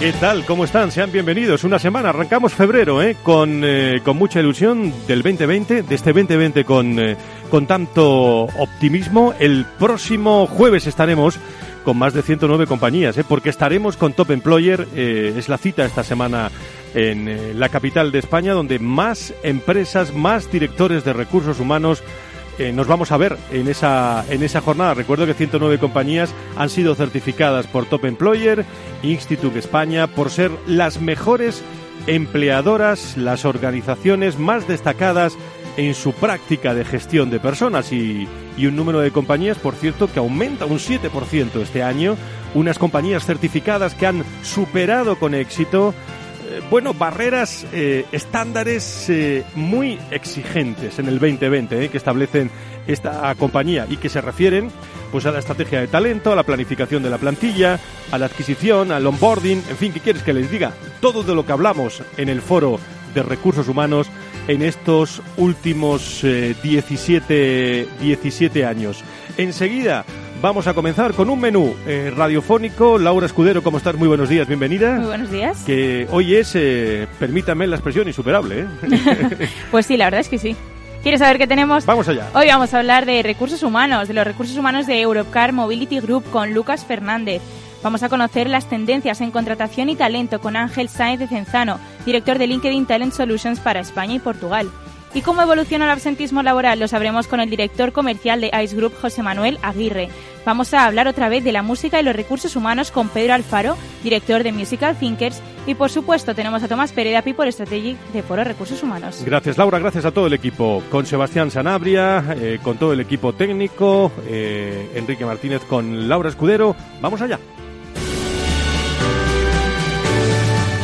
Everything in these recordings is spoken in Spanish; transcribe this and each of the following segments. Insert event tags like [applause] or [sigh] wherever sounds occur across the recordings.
¿Qué tal? ¿Cómo están? Sean bienvenidos. Una semana, arrancamos febrero, ¿eh? Con, eh, con mucha ilusión del 2020, de este 2020 con, eh, con tanto optimismo. El próximo jueves estaremos con más de 109 compañías, ¿eh? porque estaremos con Top Employer, es la cita esta semana en la capital de España, donde más empresas, más directores de recursos humanos eh, nos vamos a ver en esa, en esa jornada. Recuerdo que 109 compañías han sido certificadas por Top Employer, Institute España, por ser las mejores empleadoras, las organizaciones más destacadas en su práctica de gestión de personas y, y un número de compañías, por cierto, que aumenta un 7% este año. Unas compañías certificadas que han superado con éxito bueno, barreras, eh, estándares eh, muy exigentes en el 2020 que establecen esta compañía y que se refieren pues a la estrategia de talento, a la planificación de la plantilla, a la adquisición, al onboarding, en fin, ¿qué quieres que les diga? Todo de lo que hablamos en el foro de recursos humanos en estos últimos 17, 17 años. Enseguida Vamos a comenzar con un menú eh, radiofónico. Laura Escudero, ¿cómo estás? Muy buenos días, bienvenida. Muy buenos días. Que hoy es, eh, permítame la expresión, insuperable. ¿eh? [laughs] pues sí, la verdad es que sí. ¿Quieres saber qué tenemos? Vamos allá. Hoy vamos a hablar de recursos humanos, de los recursos humanos de Europcar Mobility Group con Lucas Fernández. Vamos a conocer las tendencias en contratación y talento con Ángel Sáenz de Cenzano, director de LinkedIn Talent Solutions para España y Portugal. ¿Y cómo evoluciona el absentismo laboral? Lo sabremos con el director comercial de Ice Group, José Manuel Aguirre. Vamos a hablar otra vez de la música y los recursos humanos con Pedro Alfaro, director de Musical Thinkers. Y por supuesto tenemos a Tomás Pereda, People Strategic de Foro Recursos Humanos. Gracias Laura, gracias a todo el equipo. Con Sebastián Sanabria, eh, con todo el equipo técnico, eh, Enrique Martínez con Laura Escudero. Vamos allá.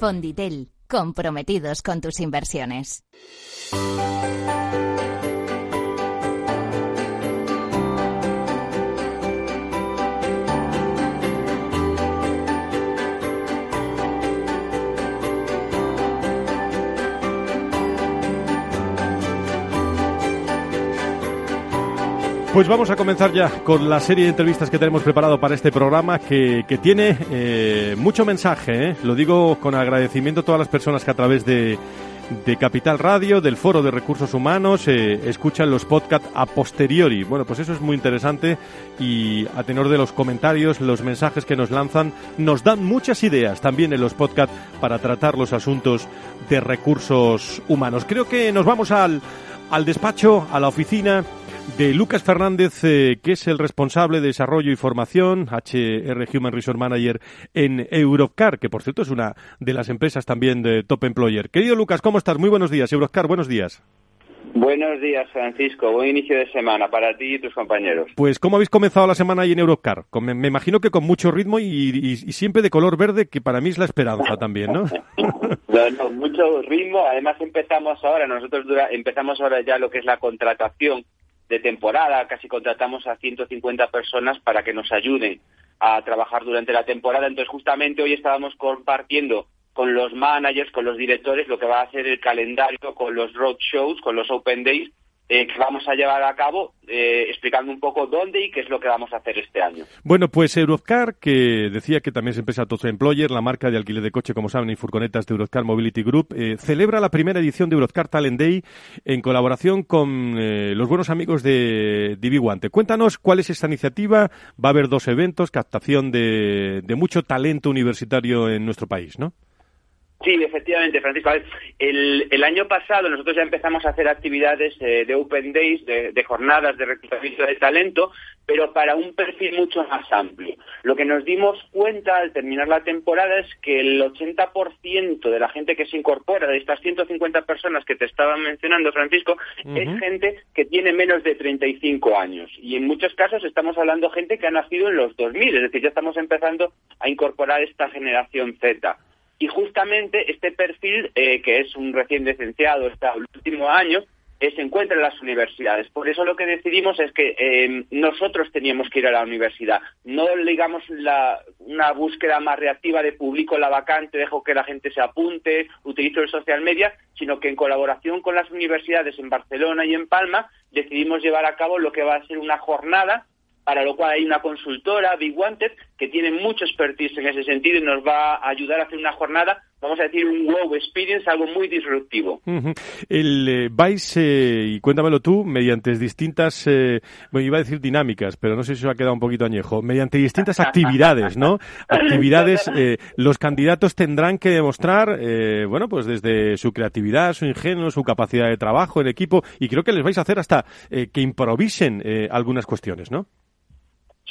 Fonditel, comprometidos con tus inversiones. Pues vamos a comenzar ya con la serie de entrevistas que tenemos preparado para este programa que, que tiene eh, mucho mensaje. ¿eh? Lo digo con agradecimiento a todas las personas que a través de, de Capital Radio, del Foro de Recursos Humanos, eh, escuchan los podcasts a posteriori. Bueno, pues eso es muy interesante y a tenor de los comentarios, los mensajes que nos lanzan, nos dan muchas ideas también en los podcasts para tratar los asuntos de recursos humanos. Creo que nos vamos al, al despacho, a la oficina de Lucas Fernández, eh, que es el responsable de desarrollo y formación, HR Human Resource Manager en Europcar, que por cierto es una de las empresas también de Top Employer. Querido Lucas, ¿cómo estás? Muy buenos días. Europcar, buenos días. Buenos días, Francisco. Buen inicio de semana para ti y tus compañeros. Pues, ¿cómo habéis comenzado la semana ahí en Eurocar? me, imagino que con mucho ritmo y, siempre de color verde, que para mí es la esperanza también, ¿no? [laughs] no, mucho ritmo. Además, empezamos ahora, nosotros empezamos ahora ya lo que es la contratación de temporada. Casi contratamos a 150 personas para que nos ayuden a trabajar durante la temporada. Entonces, justamente hoy estábamos compartiendo con los managers, con los directores, lo que va a ser el calendario con los road shows, con los open days eh, que vamos a llevar a cabo, eh, explicando un poco dónde y qué es lo que vamos a hacer este año. Bueno, pues Eurocar, que decía que también es empresa Toto Employer, la marca de alquiler de coche, como saben, y furgonetas de Eurocar Mobility Group, eh, celebra la primera edición de Eurocar Talent Day en colaboración con los buenos amigos de Divi Guante. Cuéntanos cuál es esta iniciativa. Va a haber dos eventos, captación de mucho talento universitario en nuestro país, ¿no? Sí, efectivamente, Francisco. El, el, año pasado nosotros ya empezamos a hacer actividades eh, de Open Days, de, jornadas de reclutamiento de talento, pero para un perfil mucho más amplio. Lo que nos dimos cuenta al terminar la temporada es que el 80% de la gente que se incorpora, de estas 150 personas que te estaban mencionando, Francisco, es gente que tiene menos de 35 años. Y en muchos casos estamos hablando de gente que ha nacido en los 2000, es decir, ya estamos empezando a incorporar esta generación Z. Y justamente este perfil, eh, que es un recién licenciado, está el último año, se encuentra en las universidades. Por eso lo que decidimos es que eh, nosotros teníamos que ir a la universidad. No digamos la, una búsqueda más reactiva de publico la vacante, dejo que la gente se apunte, utilizo el social media, sino que en colaboración con las universidades en Barcelona y en Palma decidimos llevar a cabo lo que va a ser una jornada para lo cual hay una consultora, Big Wanted, que tiene mucho expertise en ese sentido y nos va a ayudar a hacer una jornada, vamos a decir, un wow experience, algo muy disruptivo. El eh, vais, eh, y cuéntamelo tú, mediante distintas, eh, bueno, iba a decir dinámicas, pero no sé si se ha quedado un poquito añejo, mediante distintas [laughs] actividades, ¿no? Actividades, [laughs] los candidatos tendrán que demostrar, bueno, pues desde su creatividad, su ingenio, su capacidad de trabajo en equipo, y creo que les vais a hacer hasta que improvisen algunas cuestiones, ¿no?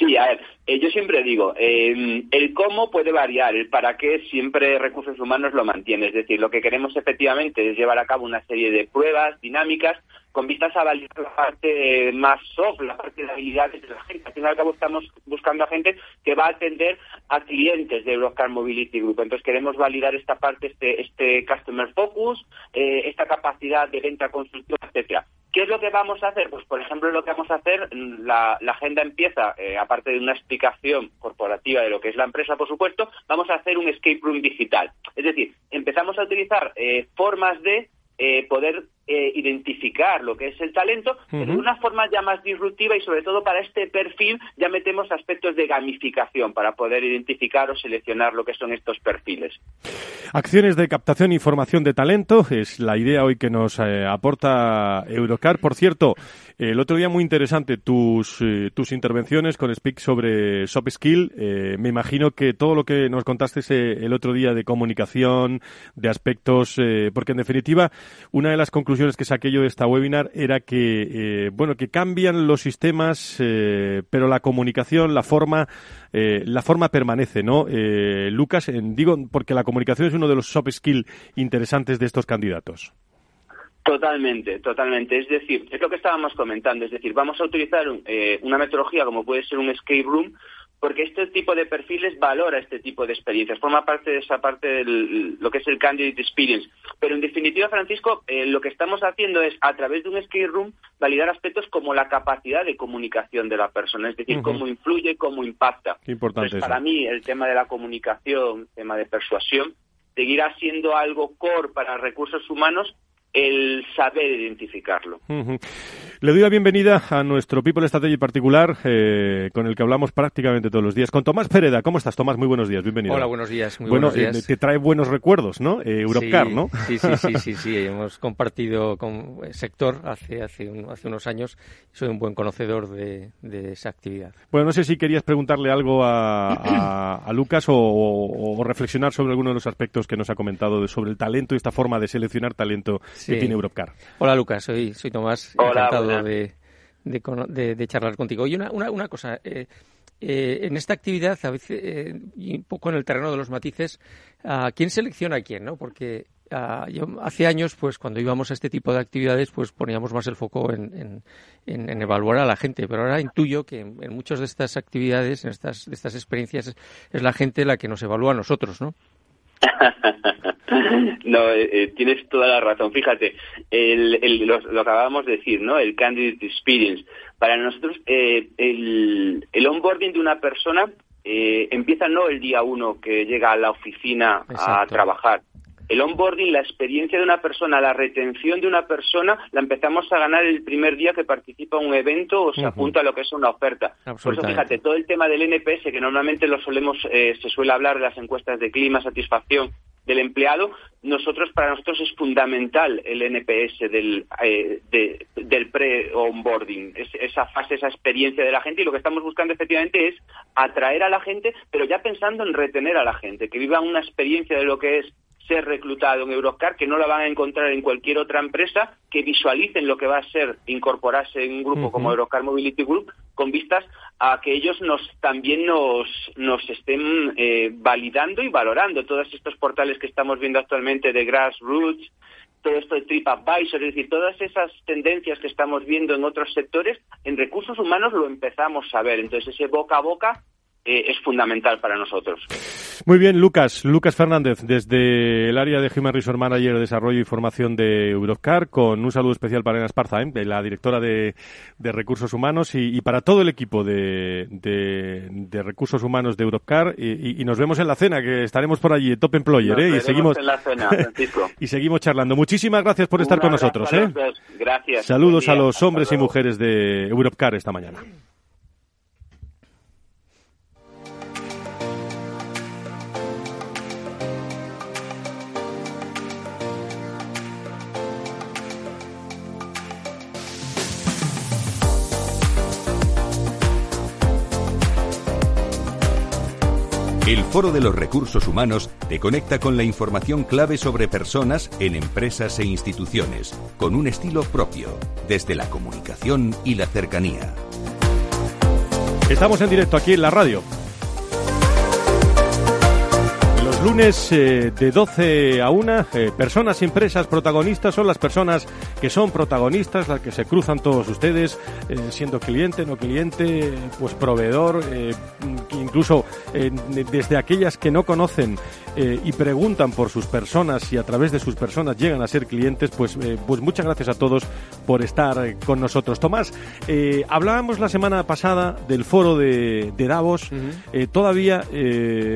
Sí, a ver, eh, yo siempre digo, eh, el cómo puede variar, el para qué siempre recursos humanos lo mantiene. Es decir, lo que queremos efectivamente es llevar a cabo una serie de pruebas dinámicas con vistas a validar la parte más soft, la parte de habilidades de la gente. Al fin y estamos buscando a gente que va a atender a clientes de Eurocar Mobility Group. Entonces queremos validar esta parte, este, este customer focus, eh, esta capacidad de venta consultiva, etcétera. ¿Qué es lo que vamos a hacer? Pues, por ejemplo, lo que vamos a hacer, la, agenda empieza, eh, aparte de una explicación corporativa de lo que es la empresa, por supuesto, vamos a hacer un escape room digital. Es decir, empezamos a utilizar eh, formas de eh, poder eh, identificar lo que es el talento, pero de una forma ya más disruptiva y sobre todo para este perfil ya metemos aspectos de gamificación para poder identificar o seleccionar lo que son estos perfiles. Acciones de captación y formación de talento es la idea hoy que nos eh, aporta Eurocar. Por cierto, el otro día muy interesante tus, eh, tus intervenciones con Speak sobre soft skill. me imagino que todo lo que nos contaste el otro día de comunicación, de aspectos, porque en definitiva una de las conclusiones que saqué yo de esta webinar era que, eh, bueno, que cambian los sistemas, eh, pero la comunicación, la forma, eh, la forma permanece, ¿no? Lucas, digo, porque la comunicación es uno de los soft skills interesantes de estos candidatos. Totalmente, totalmente. Es decir, es lo que estábamos comentando. Es decir, vamos a utilizar una metodología como puede ser un escape room porque este tipo de perfiles valora este tipo de experiencias, forma parte de esa parte de lo que es el candidate experience. Pero en definitiva, Francisco, eh, lo que estamos haciendo es, a través de un skate room, validar aspectos como la capacidad de comunicación de la persona, es decir, cómo influye, cómo impacta. importante para mí, el tema de la comunicación, el tema de persuasión, seguirá siendo algo core para recursos humanos el saber identificarlo. Le doy la bienvenida a nuestro People Strategy particular, eh, con el que hablamos prácticamente todos los días, con Tomás Pereda. ¿Cómo estás, Tomás? Muy buenos días, bienvenido. Hola, buenos días, muy bueno, buenos días. Eh, te trae buenos recuerdos, ¿no? Eh, Europcar, sí, ¿no? Sí, sí, sí, sí, sí, [laughs] hemos compartido con el sector hace, hace, hace unos años. Soy un buen conocedor de, esa actividad. Bueno, no sé si querías preguntarle algo a, Lucas o, reflexionar sobre alguno de los aspectos que nos ha comentado sobre el talento y esta forma de seleccionar talento que tiene Europcar. Hola, Lucas, soy, soy Tomás, encantado de de, charlar contigo. Y una, una, cosa, eh, eh, en esta actividad, a veces, eh, y un poco en el terreno de los matices, ¿a quién selecciona a quién? ¿no? Porque ah, hace años, pues cuando íbamos a este tipo de actividades, pues poníamos más el foco en, evaluar a la gente. Pero ahora intuyo que en, muchas de estas actividades, en estas, de estas experiencias, es la gente la que nos evalúa a nosotros, ¿no? [laughs] no, eh, eh, tienes toda la razón. Fíjate, lo, acabamos de decir, ¿no? El candidate experience. Para nosotros, eh, el, el onboarding de una persona empieza no el día uno que llega a la oficina a trabajar, el onboarding, la experiencia de una persona, la retención de una persona, la empezamos a ganar el primer día que participa en un evento o se apunta a lo que es una oferta. Por eso, fíjate, todo el tema del NPS, que normalmente lo solemos, eh, se suele hablar de las encuestas de clima, satisfacción del empleado, nosotros para nosotros es fundamental el NPS del, eh, del pre-onboarding, esa fase, esa experiencia de la gente y lo que estamos buscando efectivamente es atraer a la gente, pero ya pensando en retener a la gente, que viva una experiencia de lo que es ser reclutado en Euroscar, que no la van a encontrar en cualquier otra empresa, que visualicen lo que va a ser incorporarse en un grupo como Euroscar Mobility Group, con vistas a que ellos nos también nos, nos estén eh, validando y valorando todos estos portales que estamos viendo actualmente de Grassroots, todo esto de TripAdvisor, es decir, todas esas tendencias que estamos viendo en otros sectores, en recursos humanos lo empezamos a ver. Entonces, ese boca a boca eh, es fundamental para nosotros. Muy bien, Lucas. Lucas Fernández, desde el área de Human Resource Manager, Desarrollo y Formación de Euroscar, con un saludo especial para Elena Esparza, ¿eh? la directora de, Recursos Humanos, y, para todo el equipo de, Recursos Humanos de Euroscar. Y, nos vemos en la cena, que estaremos por allí, Top Employer, ¿eh? y seguimos en la cena, [laughs] y seguimos charlando. Muchísimas gracias por estar con nosotros. ¿eh? Gracias. Saludos a los hombres y mujeres de Europcar esta mañana. El Foro de los Recursos Humanos te conecta con la información clave sobre personas en empresas e instituciones, con un estilo propio, desde la comunicación y la cercanía. Estamos en directo aquí en la radio lunes eh, de 12 a 1, eh, personas impresas protagonistas son las personas que son protagonistas, las que se cruzan todos ustedes, eh, siendo cliente, no cliente, pues proveedor, incluso desde aquellas que no conocen y preguntan por sus personas y a través de sus personas llegan a ser clientes, pues, pues muchas gracias a todos por estar con nosotros. Tomás, hablábamos la semana pasada del foro de, Davos, todavía,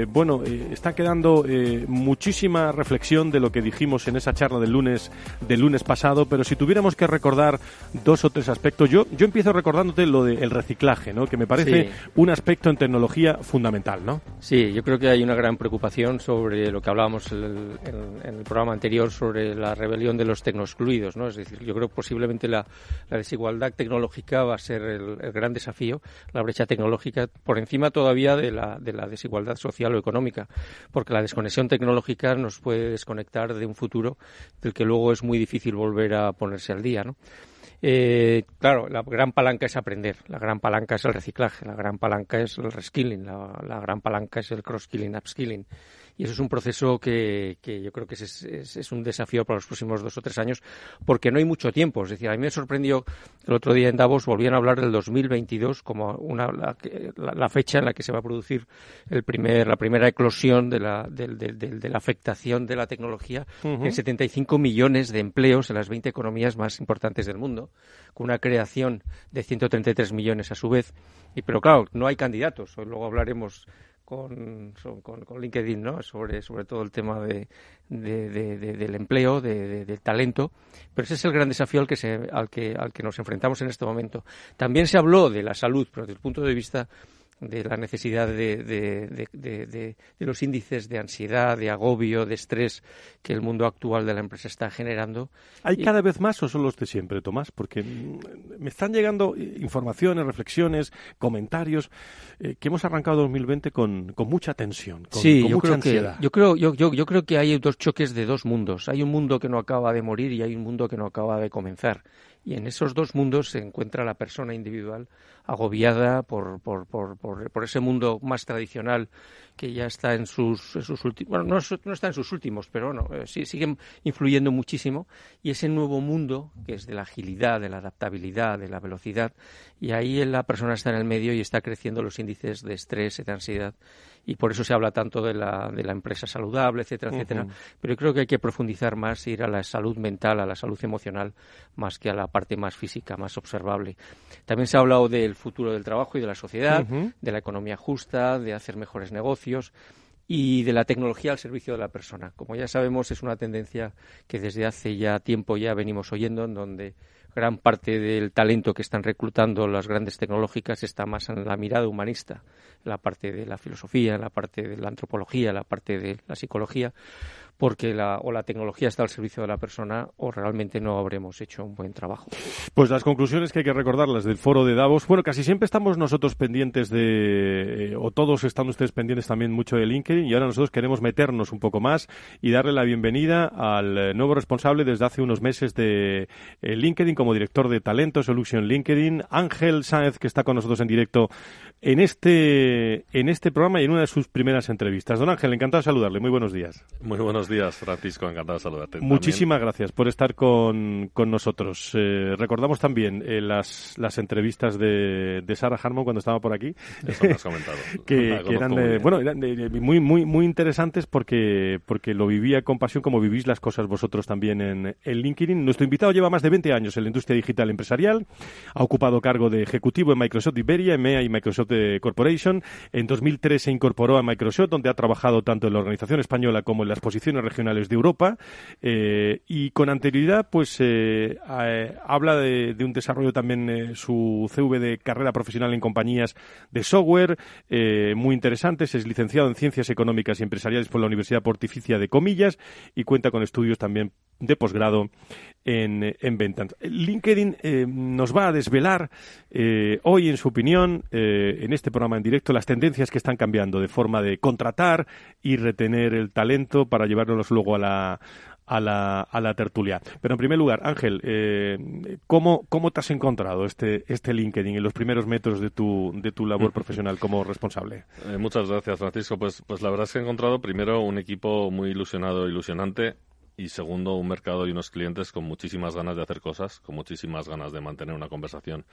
bueno, está quedando eh, muchísima reflexión de lo que dijimos en esa charla del lunes, del lunes pasado, pero si tuviéramos que recordar dos o tres aspectos, yo, yo empiezo recordándote lo del reciclaje, ¿no? que me parece un aspecto en tecnología fundamental. ¿no? Sí, yo creo que hay una gran preocupación sobre lo que hablábamos en el, programa anterior sobre la rebelión de los tecnoexcluidos. ¿no? Es decir, yo creo que posiblemente la, desigualdad tecnológica va a ser el, gran desafío, la brecha tecnológica, por encima todavía de la, de la desigualdad social o económica, porque la desconexión tecnológica nos puede desconectar de un futuro del que luego es muy difícil volver a ponerse al día, ¿no? Eh, claro, la gran palanca es aprender, la gran palanca es el reciclaje, la gran palanca es el reskilling, la, la gran palanca es el cross-skilling, upskilling. Y eso es un proceso que, que yo creo que es, es, un desafío para los próximos dos o tres años, porque no hay mucho tiempo. Es decir, a mí me sorprendió el otro día en Davos, volvían a hablar del 2022 como una, la, la, fecha en la que se va a producir el primer, la primera eclosión de la, de, de, de la afectación de la tecnología en 75 millones de empleos en las 20 economías más importantes del mundo, con una creación de 133 millones a su vez. Y, pero claro, no hay candidatos. Hoy luego hablaremos con, con, LinkedIn, ¿no? Sobre, sobre todo el tema de, del empleo, del talento. Pero ese es el gran desafío al que, se, al, que, al que nos enfrentamos en este momento. También se habló de la salud, pero desde el punto de vista de la necesidad de, de, de, los índices de ansiedad, de agobio, de estrés que el mundo actual de la empresa está generando. ¿Hay cada vez más o son los de siempre, Tomás? Porque me están llegando informaciones, reflexiones, comentarios eh, que hemos arrancado 2020 con, con mucha tensión, con, sí, yo creo ansiedad. Que, yo, creo, yo, yo, yo creo que hay dos choques de dos mundos. Hay un mundo que no acaba de morir y hay un mundo que no acaba de comenzar Y en esos dos mundos se encuentra la persona individual agobiada por, por, por, por, ese mundo más tradicional que ya está en sus, sus últimos, bueno, no, no, está en sus últimos, pero bueno, eh, sí, siguen influyendo muchísimo. Y ese nuevo mundo, que es de la agilidad, de la adaptabilidad, de la velocidad, y ahí la persona está en el medio y está creciendo los índices de estrés y de ansiedad y por eso se habla tanto de la, de la empresa saludable, etcétera, etcétera. Pero yo creo que hay que profundizar más, ir a la salud mental, a la salud emocional, más que a la parte más física, más observable. También se ha hablado del futuro del trabajo y de la sociedad, de la economía justa, de hacer mejores negocios y de la tecnología al servicio de la persona. Como ya sabemos, es una tendencia que desde hace ya tiempo ya venimos oyendo, en donde gran parte del talento que están reclutando las grandes tecnológicas está más en la mirada humanista, en la parte de la filosofía, en la parte de la antropología, en la parte de la psicología, porque la, o la tecnología está al servicio de la persona o realmente no habremos hecho un buen trabajo. Pues las conclusiones que hay que recordarlas del foro de Davos, bueno, casi siempre estamos nosotros pendientes de, eh, o todos están ustedes pendientes también mucho de LinkedIn y ahora nosotros queremos meternos un poco más y darle la bienvenida al eh, nuevo responsable desde hace unos meses de eh, LinkedIn como director de talento Solution LinkedIn, Ángel Sáenz, que está con nosotros en directo en este, en este programa y en una de sus primeras entrevistas. Don Ángel, encantado de saludarle. Muy buenos días. Muy buenos días, Francisco. Encantado de saludarte. Muchísimas gracias por estar con, con nosotros. Eh, recordamos también eh, las, las entrevistas de, de Sarah Harmon cuando estaba por aquí. Eso me has [laughs] comentado. que, eran, bueno, eran muy, muy, muy interesantes porque, porque lo vivía con pasión como vivís las cosas vosotros también en, en LinkedIn. Nuestro invitado lleva más de 20 años en la industria digital empresarial. Ha ocupado cargo de ejecutivo en Microsoft Iberia, EMEA y Microsoft Corporation. En 2003 se incorporó a Microsoft, donde ha trabajado tanto en la organización española como en las posiciones regionales de Europa. Eh, y con anterioridad, pues eh, habla de, un desarrollo también eh, su CV de carrera profesional en compañías de software muy interesantes. Es licenciado en Ciencias Económicas y Empresariales por la Universidad Pontificia de Comillas y cuenta con estudios también de posgrado en, en ventas. LinkedIn nos va a desvelar hoy, en su opinión, en este programa en directo las tendencias que están cambiando de forma de contratar y retener el talento para llevárnoslos luego a la, a la, a la tertulia. Pero en primer lugar, Ángel, eh, ¿cómo, ¿cómo te has encontrado este, este LinkedIn en los primeros metros de tu, de tu labor [laughs] profesional como responsable? Eh, muchas gracias, Francisco. Pues, pues la verdad es que he encontrado primero un equipo muy ilusionado, ilusionante y segundo, un mercado y unos clientes con muchísimas ganas de hacer cosas, con muchísimas ganas de mantener una conversación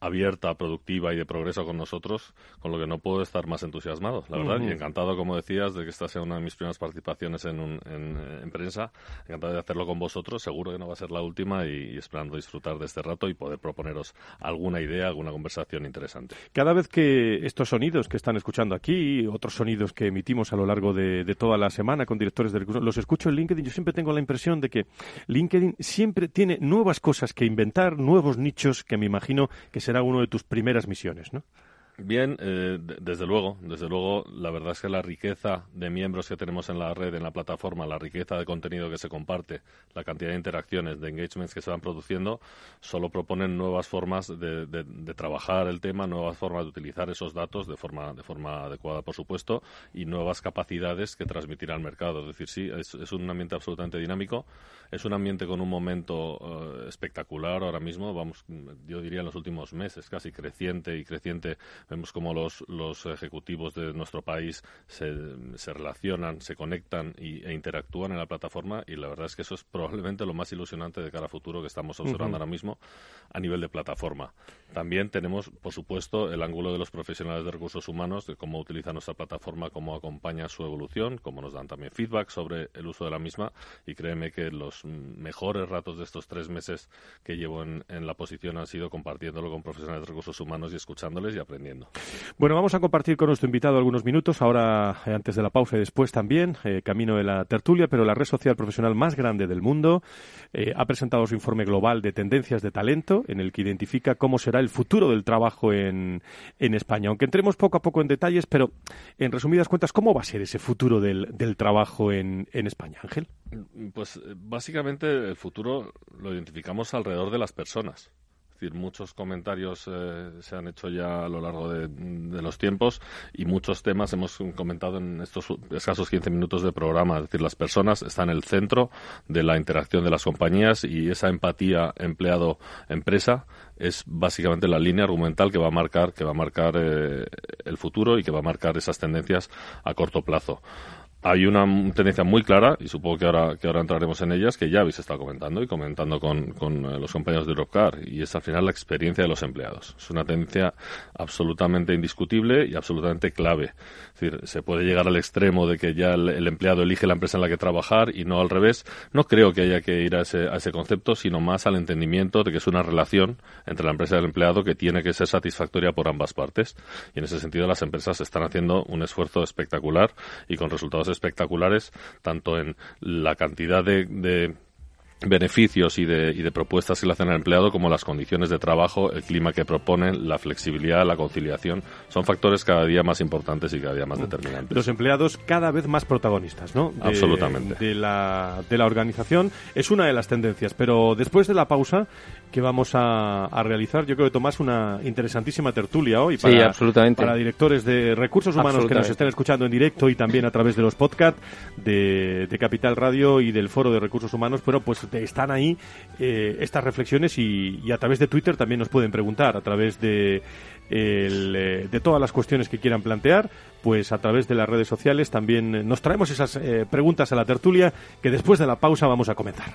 abierta, productiva y de progreso con nosotros, con lo que no puedo estar más entusiasmado, la verdad, y encantado, como decías, de que esta sea una de mis primeras participaciones en, en, prensa, encantado de hacerlo con vosotros, seguro que no va a ser la última y, esperando disfrutar de este rato y poder proponeros alguna idea, alguna conversación interesante. Cada vez que estos sonidos que están escuchando aquí, otros sonidos que emitimos a lo largo de, toda la semana con directores de recursos, los escucho en LinkedIn, yo siempre tengo la impresión de que LinkedIn siempre tiene nuevas cosas que inventar, nuevos nichos que me imagino que será una de tus primeras misiones, ¿no? Bien, eh, desde luego, desde luego, la verdad es que la riqueza de miembros que tenemos en la red, en la plataforma, la riqueza de contenido que se comparte, la cantidad de interacciones, de engagements que se van produciendo, solo proponen nuevas formas de, trabajar el tema, nuevas formas de utilizar esos datos de forma, de forma adecuada, por supuesto, y nuevas capacidades que transmitir al mercado. Es decir, sí, es, un ambiente absolutamente dinámico, es un ambiente con un momento eh, espectacular ahora mismo, vamos, yo diría en los últimos meses, casi creciente y creciente Vemos cómo los, los ejecutivos de nuestro país se, se relacionan, se conectan y, e interactúan en la plataforma y la verdad es que eso es probablemente lo más ilusionante de cara a futuro que estamos observando ahora mismo a nivel de plataforma. También tenemos, por supuesto, el ángulo de los profesionales de recursos humanos, de cómo utilizan nuestra plataforma, cómo acompaña su evolución, cómo nos dan también feedback sobre el uso de la misma y créeme que los mejores ratos de estos tres meses que llevo en, en la posición han sido compartiéndolo con profesionales de recursos humanos y escuchándoles y aprendiendo. Bueno, vamos a compartir con nuestro invitado algunos minutos, ahora eh, antes de la pausa y después también, eh, camino de la tertulia, pero la red social profesional más grande del mundo eh, ha presentado su informe global de tendencias de talento, en el que identifica cómo será el futuro del trabajo en, en España. Aunque entremos poco a poco en detalles, pero en resumidas cuentas, ¿cómo va a ser ese futuro del, del trabajo en, en España, Ángel? Pues básicamente el futuro lo identificamos alrededor de las personas. Decir, muchos comentarios eh, se han hecho ya a lo largo de, los tiempos y muchos temas hemos comentado en estos escasos 15 minutos de programa. Es decir, las personas están en el centro de la interacción de las compañías y esa empatía empleado-empresa es básicamente la línea argumental que va a marcar, que va a marcar eh, el futuro y que va a marcar esas tendencias a corto plazo hay una tendencia muy clara, y supongo que ahora, que ahora entraremos en ellas, que ya habéis estado comentando y comentando con, con eh, los compañeros de Europcar, y es al final la experiencia de los empleados. Es una tendencia absolutamente indiscutible y absolutamente clave. Es decir, se puede llegar al extremo de que ya el, empleado elige la empresa en la que trabajar y no al revés. No creo que haya que ir a ese, a ese concepto, sino más al entendimiento de que es una relación entre la empresa y el empleado que tiene que ser satisfactoria por ambas partes. Y en ese sentido las empresas están haciendo un esfuerzo espectacular y con resultados espectaculares, tanto en la cantidad de, beneficios y de, y de, propuestas que le hacen al empleado, como las condiciones de trabajo, el clima que proponen, la flexibilidad, la conciliación, son factores cada día más importantes y cada día más determinantes. Los empleados cada vez más protagonistas, ¿no? Absolutamente. De la, de la organización es una de las tendencias, pero después de la pausa que vamos a, realizar. Yo creo que Tomás una interesantísima tertulia hoy para, absolutamente. para directores de recursos humanos que nos estén escuchando en directo y también a través de los podcasts de, Capital Radio y del Foro de Recursos Humanos. Pero pues están ahí eh, estas reflexiones y, a través de Twitter también nos pueden preguntar, a través de, eh, de todas las cuestiones que quieran plantear, pues a través de las redes sociales también nos traemos esas eh, preguntas a la tertulia que después de la pausa vamos a comenzar.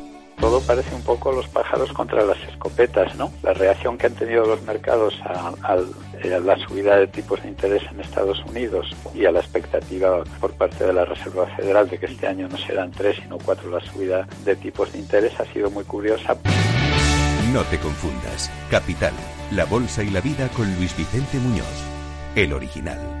todo parece un poco los pájaros contra las escopetas, ¿no? La reacción que han tenido los mercados a, la subida de tipos de interés en Estados Unidos y a la expectativa por parte de la Reserva Federal de que este año no serán tres sino cuatro la subida de tipos de interés ha sido muy curiosa. No te confundas. Capital, la bolsa y la vida con Luis Vicente Muñoz, el original.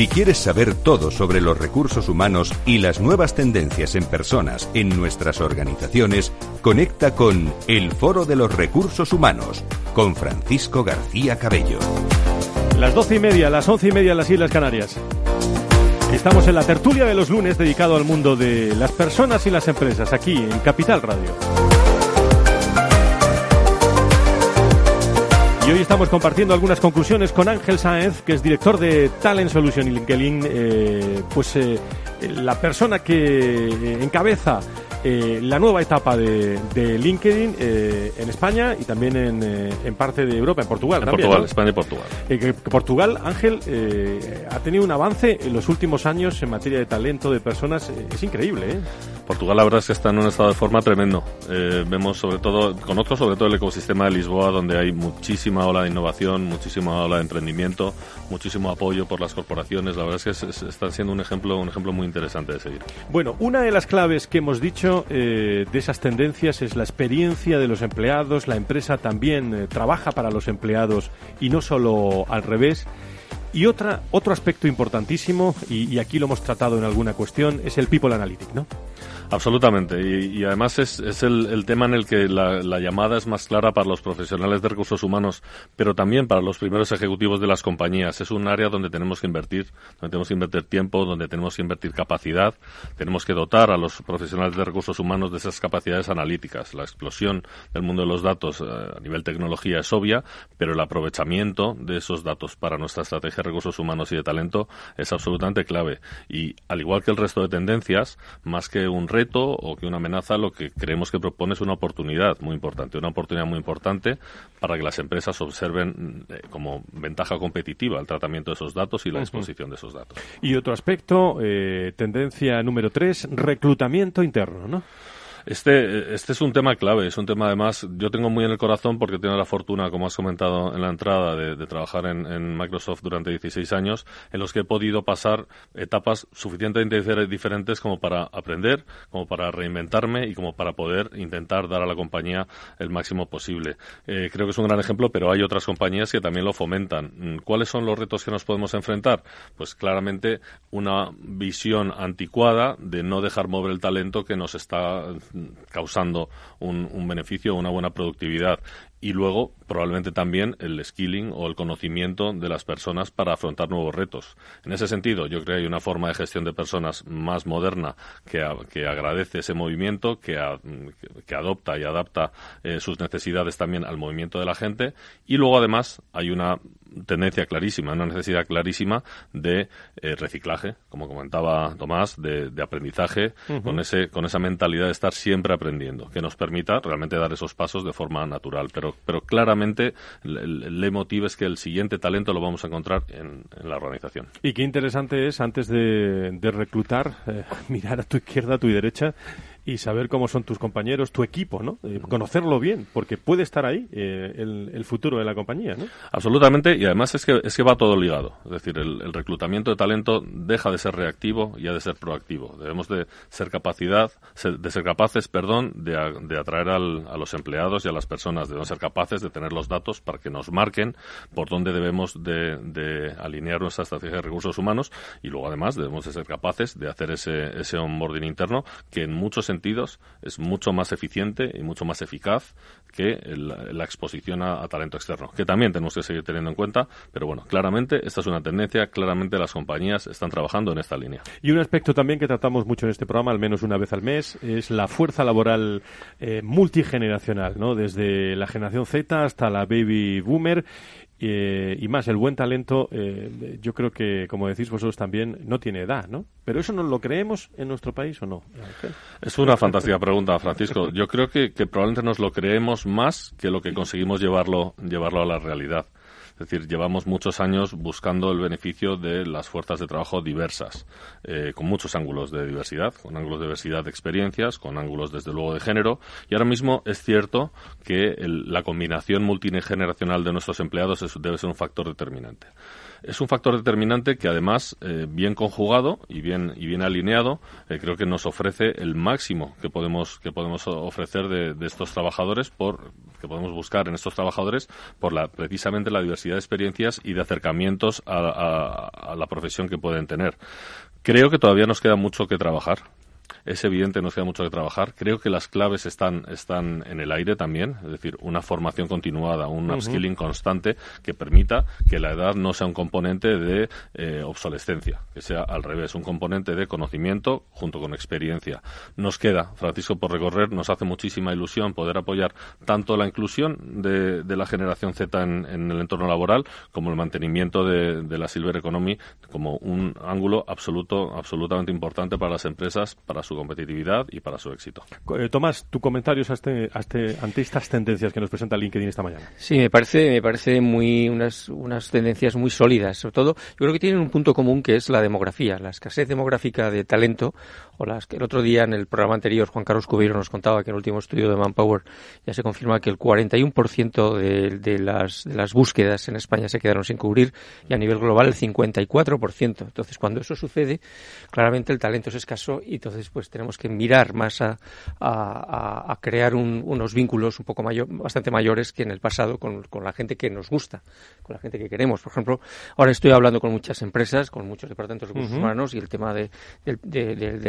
Si quieres saber todo sobre los recursos humanos y las nuevas tendencias en personas en nuestras organizaciones, conecta con El Foro de los Recursos Humanos con Francisco García Cabello. Las doce y media, las once y media en las Islas Canarias. Estamos en la tertulia de los lunes dedicado al mundo de las personas y las empresas, aquí en Capital Radio. Y hoy estamos compartiendo algunas conclusiones con Ángel Sáenz, que es director de Talent Solution y LinkedIn, eh, pues eh, la persona que encabeza eh, la nueva etapa de, de LinkedIn eh, en España y también en, eh, en, parte de Europa, en Portugal. En también, Portugal, ¿no? España y Portugal. Eh, que Portugal, Ángel, ha tenido un avance en los últimos años en materia de talento de personas. es increíble, ¿eh? Portugal la verdad es que está en un estado de forma tremendo. Eh, vemos sobre todo, conozco sobre todo el ecosistema de Lisboa donde hay muchísima ola de innovación, muchísima ola de emprendimiento, muchísimo apoyo por las corporaciones. La verdad es que es, es, está siendo un ejemplo, un ejemplo muy interesante de seguir. Bueno, una de las claves que hemos dicho eh, de esas tendencias es la experiencia de los empleados. La empresa también eh, trabaja para los empleados y no solo al revés. Y otra, otro aspecto importantísimo, y, y aquí lo hemos tratado en alguna cuestión, es el People Analytics, ¿no? Absolutamente, y, y además es, el, tema en el que la, la, llamada es más clara para los profesionales de recursos humanos, pero también para los primeros ejecutivos de las compañías. Es un área donde tenemos que invertir, donde tenemos que invertir tiempo, donde tenemos que invertir capacidad, tenemos que dotar a los profesionales de recursos humanos de esas capacidades analíticas. La explosión del mundo de los datos eh, a nivel tecnología es obvia, pero el aprovechamiento de esos datos para nuestra estrategia de recursos humanos y de talento es absolutamente clave. Y al igual que el resto de tendencias, más que un reto, reto o que una amenaza lo que creemos que propone es una oportunidad muy importante, una oportunidad muy importante para que las empresas observen eh, como ventaja competitiva el tratamiento de esos datos y la exposición uh -huh. de esos datos. Y otro aspecto, eh, tendencia número tres, reclutamiento interno, ¿no? Este, este es un tema clave, es un tema además, yo tengo muy en el corazón porque tengo la fortuna, como has comentado en la entrada, de, trabajar en, Microsoft durante 16 años, en los que he podido pasar etapas suficientemente diferentes como para aprender, como para reinventarme y como para poder intentar dar a la compañía el máximo posible. Eh, creo que es un gran ejemplo, pero hay otras compañías que también lo fomentan. ¿Cuáles son los retos que nos podemos enfrentar? Pues claramente una visión anticuada de no dejar mover el talento que nos está causando un, un beneficio, una buena productividad y luego probablemente también el skilling o el conocimiento de las personas para afrontar nuevos retos. En ese sentido, yo creo que hay una forma de gestión de personas más moderna que, a, que agradece ese movimiento, que, a, que adopta y adapta eh, sus necesidades también al movimiento de la gente y luego además hay una tendencia clarísima, una necesidad clarísima de eh, reciclaje, como comentaba Tomás, de, de aprendizaje, uh -huh. con, ese, con esa mentalidad de estar siempre aprendiendo, que nos permita realmente dar esos pasos de forma natural. Pero, pero claramente el, el leitmotiv es que el siguiente talento lo vamos a encontrar en, en la organización. Y qué interesante es, antes de, de reclutar, eh, [laughs] mirar a tu izquierda, a tu derecha y saber cómo son tus compañeros, tu equipo, ¿no? Eh, conocerlo bien, porque puede estar ahí eh, el, el, futuro de la compañía, ¿no? Absolutamente, y además es que, es que va todo ligado. Es decir, el, el, reclutamiento de talento deja de ser reactivo y ha de ser proactivo. Debemos de ser capacidad, de ser capaces, perdón, de, de atraer al, a los empleados y a las personas. Debemos ser capaces de tener los datos para que nos marquen por dónde debemos de, de alinear nuestra estrategia de recursos humanos y luego además debemos de ser capaces de hacer ese, ese onboarding interno que en muchos sentidos es mucho más eficiente y mucho más eficaz que el, la exposición a, talento externo, que también tenemos que seguir teniendo en cuenta, pero bueno, claramente esta es una tendencia, claramente las compañías están trabajando en esta línea. Y un aspecto también que tratamos mucho en este programa, al menos una vez al mes, es la fuerza laboral eh, multigeneracional, ¿no? Desde la generación Z hasta la baby boomer eh, y más, el buen talento, eh, yo creo que, como decís vosotros también, no tiene edad, ¿no? Pero eso no lo creemos en nuestro país o no. Es una fantástica pregunta, Francisco. Yo creo que, que probablemente nos lo creemos más que lo que conseguimos llevarlo, llevarlo a la realidad. Es decir, llevamos muchos años buscando el beneficio de las fuerzas de trabajo diversas, eh, con muchos ángulos de diversidad, con ángulos de diversidad de experiencias, con ángulos desde luego de género. Y ahora mismo es cierto que la combinación multigeneracional de nuestros empleados debe ser un factor determinante es un factor determinante que además, eh, bien conjugado y bien, y bien alineado, eh, creo que nos ofrece el máximo que podemos, que podemos ofrecer de, estos trabajadores por, que podemos buscar en estos trabajadores por la, precisamente la diversidad de experiencias y de acercamientos a la profesión que pueden tener. Creo que todavía nos queda mucho que trabajar es evidente, nos queda mucho que trabajar. Creo que las claves están, están en el aire también, es decir, una formación continuada, un upskilling constante que permita que la edad no sea un componente de eh, obsolescencia, que sea al revés, un componente de conocimiento junto con experiencia. Nos queda, Francisco, por recorrer, nos hace muchísima ilusión poder apoyar tanto la inclusión de, la generación Z en, el entorno laboral como el mantenimiento de, de la Silver Economy como un ángulo absoluto, absolutamente importante para las empresas, para su competitividad y para su éxito. Eh, Tomás, tu comentario este, este, ante estas tendencias que nos presenta LinkedIn esta mañana. Sí, me parece, me parece muy unas, unas tendencias muy sólidas. Sobre todo, yo creo que tienen un punto común que es la demografía, la escasez demográfica de talento. O las que el otro día en el programa anterior Juan Carlos Cubero nos contaba que en el último estudio de Manpower ya se confirma que el 41% de, de, las, de las búsquedas en España se quedaron sin cubrir y a nivel global el 54%. Entonces, cuando eso sucede, claramente el talento es escaso y entonces pues tenemos que mirar más a, a, crear unos vínculos un poco mayor, bastante mayores que en el pasado con, la gente que nos gusta, con la gente que queremos. Por ejemplo, ahora estoy hablando con muchas empresas, con muchos departamentos de recursos humanos y el tema de,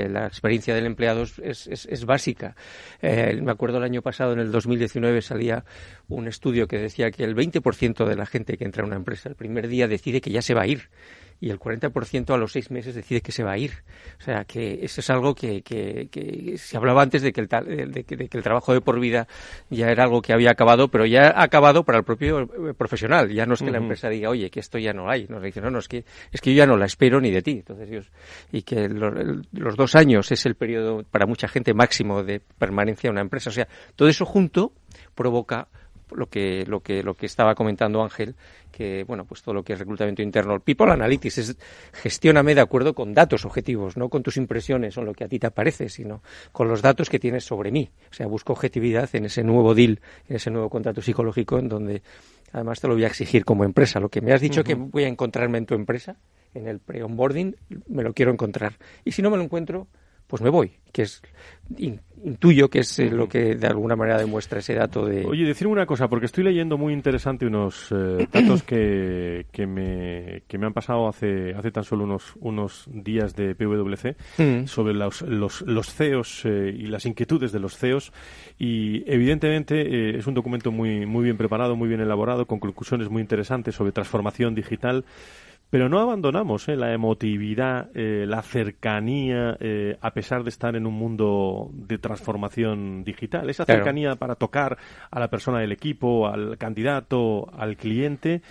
la experiencia del empleado es, es, básica. Eh, me acuerdo el año pasado, en el 2019, salía un estudio que decía que el 20% de la gente que entra a una empresa el primer día decide que ya se va a ir y el 40% a los seis meses decide que se va a ir. O sea, que eso es algo que, que, se hablaba antes de que, el, de, que, el trabajo de por vida ya era algo que había acabado, pero ya ha acabado para el propio eh, profesional. Ya no es que la empresa diga, oye, que esto ya no hay. Nos dice, no, no, es que, es que yo ya no la espero ni de ti. Entonces, y que los dos años es el periodo para mucha gente máximo de permanencia en una empresa. O sea, todo eso junto provoca lo que, lo que, lo que estaba comentando Ángel, que, bueno, pues todo lo que es reclutamiento interno. People Analytics es, gestióname de acuerdo con datos objetivos, no con tus impresiones o lo que a ti te parece, sino con los datos que tienes sobre mí. O sea, busco objetividad en ese nuevo deal, en ese nuevo contrato psicológico en donde además te lo voy a exigir como empresa. Lo que me has dicho que voy a encontrarme en tu empresa, en el pre-onboarding, me lo quiero encontrar. Y si no me lo encuentro, pues me voy, que es intuyo que es eh, lo que de alguna manera demuestra ese dato de... Oye, decir una cosa, porque estoy leyendo muy interesante unos eh, [clears throat] datos que, que, me, que me han pasado hace, hace tan solo unos, unos días de PwC mm. sobre los, los, los CEOs eh, y las inquietudes de los CEOs y evidentemente es un documento muy, muy bien preparado, muy bien elaborado, con conclusiones muy interesantes sobre transformación digital pero no abandonamos ¿eh? la emotividad, eh, la cercanía, eh, a pesar de estar en un mundo de transformación digital. Esa cercanía para tocar a la persona del equipo, al candidato, al cliente.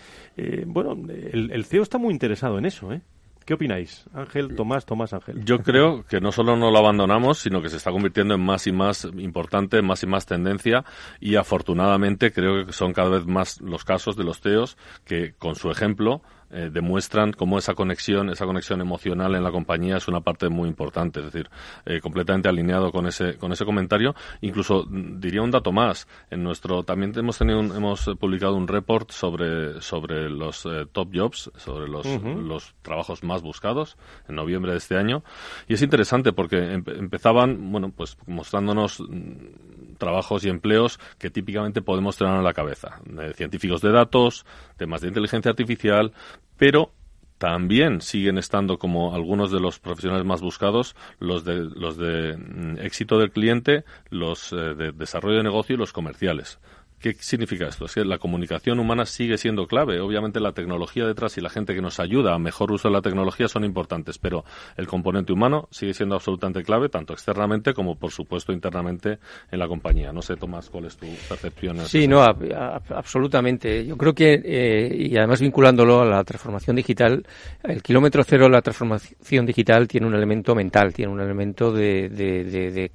bueno, el, el, CEO está muy interesado en eso. ¿eh? ¿Qué opináis? Ángel, Tomás, Tomás, Ángel. Yo creo que no solo no lo abandonamos, sino que se está convirtiendo en más y más importante, en más y más tendencia y afortunadamente creo que son cada vez más los casos de los CEOs que con su ejemplo eh, demuestran cómo esa conexión, esa conexión emocional en la compañía es una parte muy importante, es decir, eh, completamente alineado con ese, con ese comentario. Incluso mm, diría un dato más. En nuestro, también hemos tenido, hemos publicado un report sobre, sobre los eh, top jobs, sobre los, los trabajos más buscados en noviembre de este año. Y es interesante porque empezaban, bueno, pues mostrándonos mm, trabajos y empleos que típicamente podemos tener en la cabeza. científicos de datos, temas de inteligencia artificial, pero también siguen estando como algunos de los profesionales más buscados los de los de mm, éxito del cliente, los eh, de desarrollo de negocio y los comerciales ¿Qué significa esto? Es que la comunicación humana sigue siendo clave. Obviamente la tecnología detrás y la gente que nos ayuda a mejor uso de la tecnología son importantes, pero el componente humano sigue siendo absolutamente clave, tanto externamente como, por supuesto, internamente en la compañía. No sé, Tomás, ¿cuál es tu percepción? sí, no, absolutamente. Yo creo que, eh, y además vinculándolo a la transformación digital, el kilómetro cero de la transformación digital tiene un elemento mental, tiene un elemento de, de,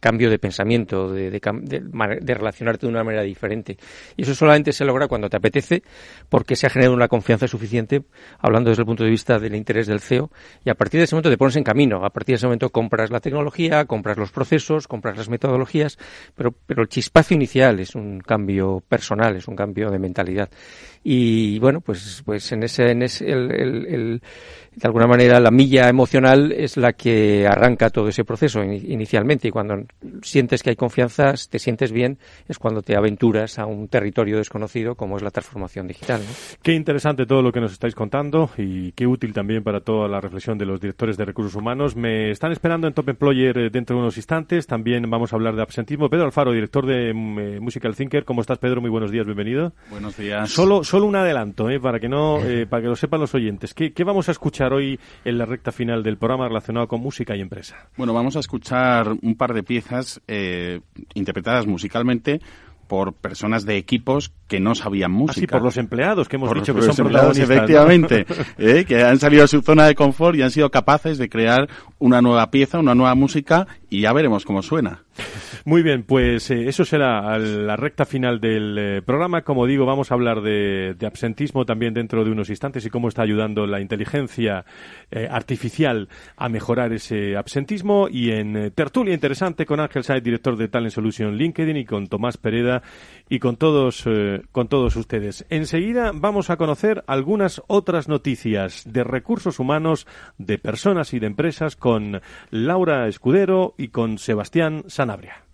cambio de pensamiento, de, de relacionarte de una manera diferente. Y eso solamente se logra cuando te apetece, porque se ha generado una confianza suficiente, hablando desde el punto de vista del interés del CEO, y a partir de ese momento te pones en camino. A partir de ese momento compras la tecnología, compras los procesos, compras las metodologías, pero, pero el chispazo inicial es un cambio personal, es un cambio de mentalidad. Y bueno, pues, pues en ese, en ese el, el de alguna manera la milla emocional es la que arranca todo ese proceso inicialmente y cuando sientes que hay confianza, te sientes bien, es cuando te aventuras a un territorio desconocido como es la transformación digital. Qué interesante todo lo que nos estáis contando y qué útil también para toda la reflexión de los directores de recursos humanos. Me están esperando en Top Employer eh, dentro de unos instantes. También vamos a hablar de absentismo. Pedro Alfaro, director de mm, eh, Musical Thinker. ¿Cómo estás, Pedro? Muy buenos días, bienvenido. Buenos días. Solo, solo un adelanto, eh, para que no, para que lo sepan los oyentes. ¿Qué, ¿Qué vamos a escuchar? hoy en la recta final del programa relacionado con música y empresa? Bueno, vamos a escuchar un par de piezas eh, interpretadas musicalmente por personas de equipos que no sabían ah, música. Así, por los empleados que hemos dicho que son protagonistas. Efectivamente, [laughs] eh, que han salido de su zona de confort y han sido capaces de crear una nueva pieza, una nueva música y ya veremos cómo suena. Muy bien, pues eh, eso será la recta final del eh, programa. Como digo, vamos a hablar de, absentismo también dentro de unos instantes y cómo está ayudando la inteligencia eh, artificial a mejorar ese absentismo. Y en tertulia interesante con Ángel Saez, director de Talent Solution LinkedIn, y con Tomás Pereda y con todos, con todos ustedes. Enseguida vamos a conocer algunas otras noticias de recursos humanos, de personas y de empresas con Laura Escudero y con Sebastián Sanabria.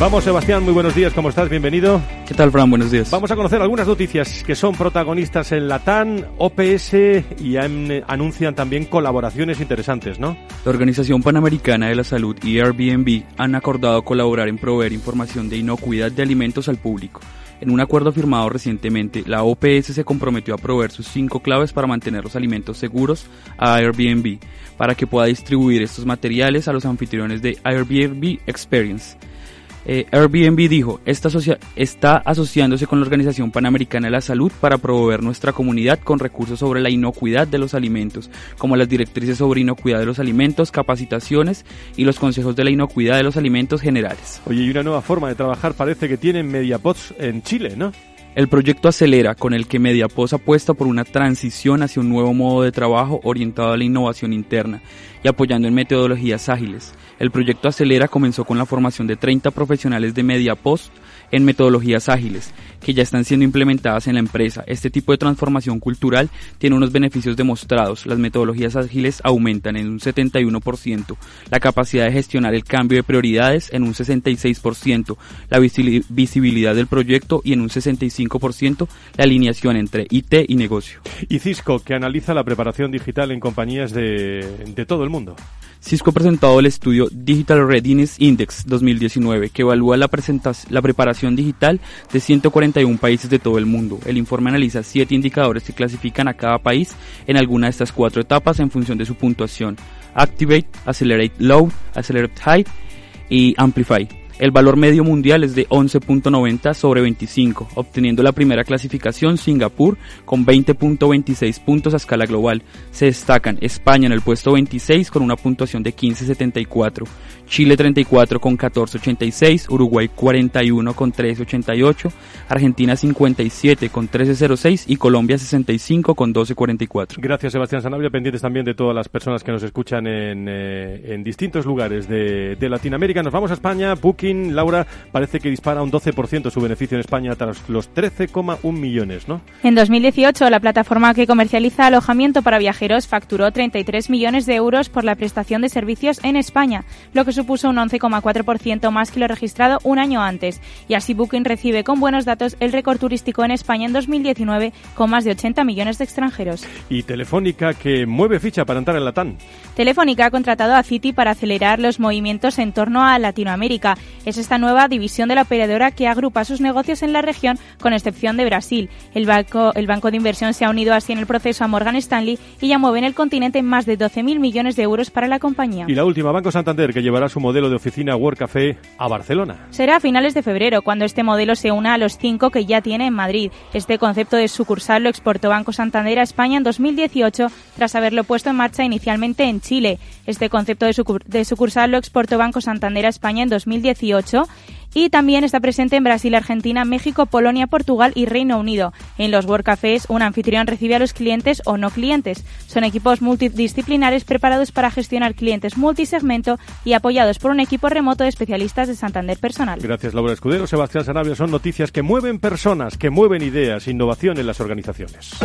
Vamos, Sebastián, muy buenos días, ¿cómo estás? Bienvenido. ¿Qué tal, Fran? Buenos días. Vamos a conocer algunas noticias que son protagonistas en la TAN, OPS y anuncian también colaboraciones interesantes, ¿no? La Organización Panamericana de la Salud y Airbnb han acordado colaborar en proveer información de inocuidad de alimentos al público. En un acuerdo firmado recientemente, la OPS se comprometió a proveer sus cinco claves para mantener los alimentos seguros a Airbnb, para que pueda distribuir estos materiales a los anfitriones de Airbnb Experience. Eh, Airbnb dijo, está, está asociándose con la Organización Panamericana de la Salud para promover nuestra comunidad con recursos sobre la inocuidad de los alimentos, como las directrices sobre inocuidad de los alimentos, capacitaciones y los consejos de la inocuidad de los alimentos generales. Oye, y una nueva forma de trabajar parece que tienen Mediapods en Chile, ¿no? El proyecto Acelera, con el que Mediapos apuesta por una transición hacia un nuevo modo de trabajo orientado a la innovación interna y apoyando en metodologías ágiles. El proyecto Acelera comenzó con la formación de 30 profesionales de Mediapost en metodologías ágiles que ya están siendo implementadas en la empresa. Este tipo de transformación cultural tiene unos beneficios demostrados. Las metodologías ágiles aumentan en un 71%, la capacidad de gestionar el cambio de prioridades en un 66%, la visibilidad del proyecto y en un 65% la alineación entre IT y negocio. Y Cisco, que analiza la preparación digital en compañías de, de todo el mundo. Cisco ha presentado el estudio Digital Readiness Index 2019, que evalúa la, preparación digital de 141 países de todo el mundo. El informe analiza siete indicadores que clasifican a cada país en alguna de estas cuatro etapas en función de su puntuación. Activate, Accelerate Low, Accelerate High y Amplify. El valor medio mundial es de 11.90 sobre 25, obteniendo la primera clasificación Singapur con 20.26 puntos a escala global. Se destacan España en el puesto 26 con una puntuación de 15.74, Chile 34 con 14.86, Uruguay 41 con 13.88, Argentina 57 con 13.06 y Colombia 65 con 12.44. Gracias Sebastián Sanabria, pendientes también de todas las personas que nos escuchan en, eh, distintos lugares de, de Latinoamérica. Nos vamos a España, Booking Laura, parece que dispara un 12% su beneficio en España tras los 13,1 millones, ¿no? En 2018, la plataforma que comercializa alojamiento para viajeros facturó 33 millones de euros por la prestación de servicios en España, lo que supuso un 11,4% más que lo registrado un año antes. Y así Booking recibe con buenos datos el récord turístico en España en 2019 con más de 80 millones de extranjeros. Y Telefónica que mueve ficha para entrar en la TAN. Telefónica ha contratado a Citi para acelerar los movimientos en torno a Latinoamérica. Es esta nueva división de la operadora que agrupa sus negocios en la región, con excepción de Brasil. El banco, el banco de inversión se ha unido así en el proceso a Morgan Stanley y ya mueve en el continente más de 12.000 millones de euros para la compañía. Y la última, Banco Santander, que llevará su modelo de oficina World Café a Barcelona. Será a finales de febrero, cuando este modelo se una a los cinco que ya tiene en Madrid. Este concepto de sucursal lo exportó Banco Santander a España en 2018, tras haberlo puesto en marcha inicialmente en Chile. Este concepto de, sucursal lo exportó Banco Santander a España en 2018 y también está presente en Brasil, Argentina, México, Polonia, Portugal y Reino Unido. En los World Cafés, un anfitrión recibe a los clientes o no clientes. Son equipos multidisciplinares preparados para gestionar clientes multisegmento y apoyados por un equipo remoto de especialistas de Santander Personal. Gracias, Laura Escudero. Sebastián Sanabria son noticias que mueven personas, que mueven ideas, innovación en las organizaciones.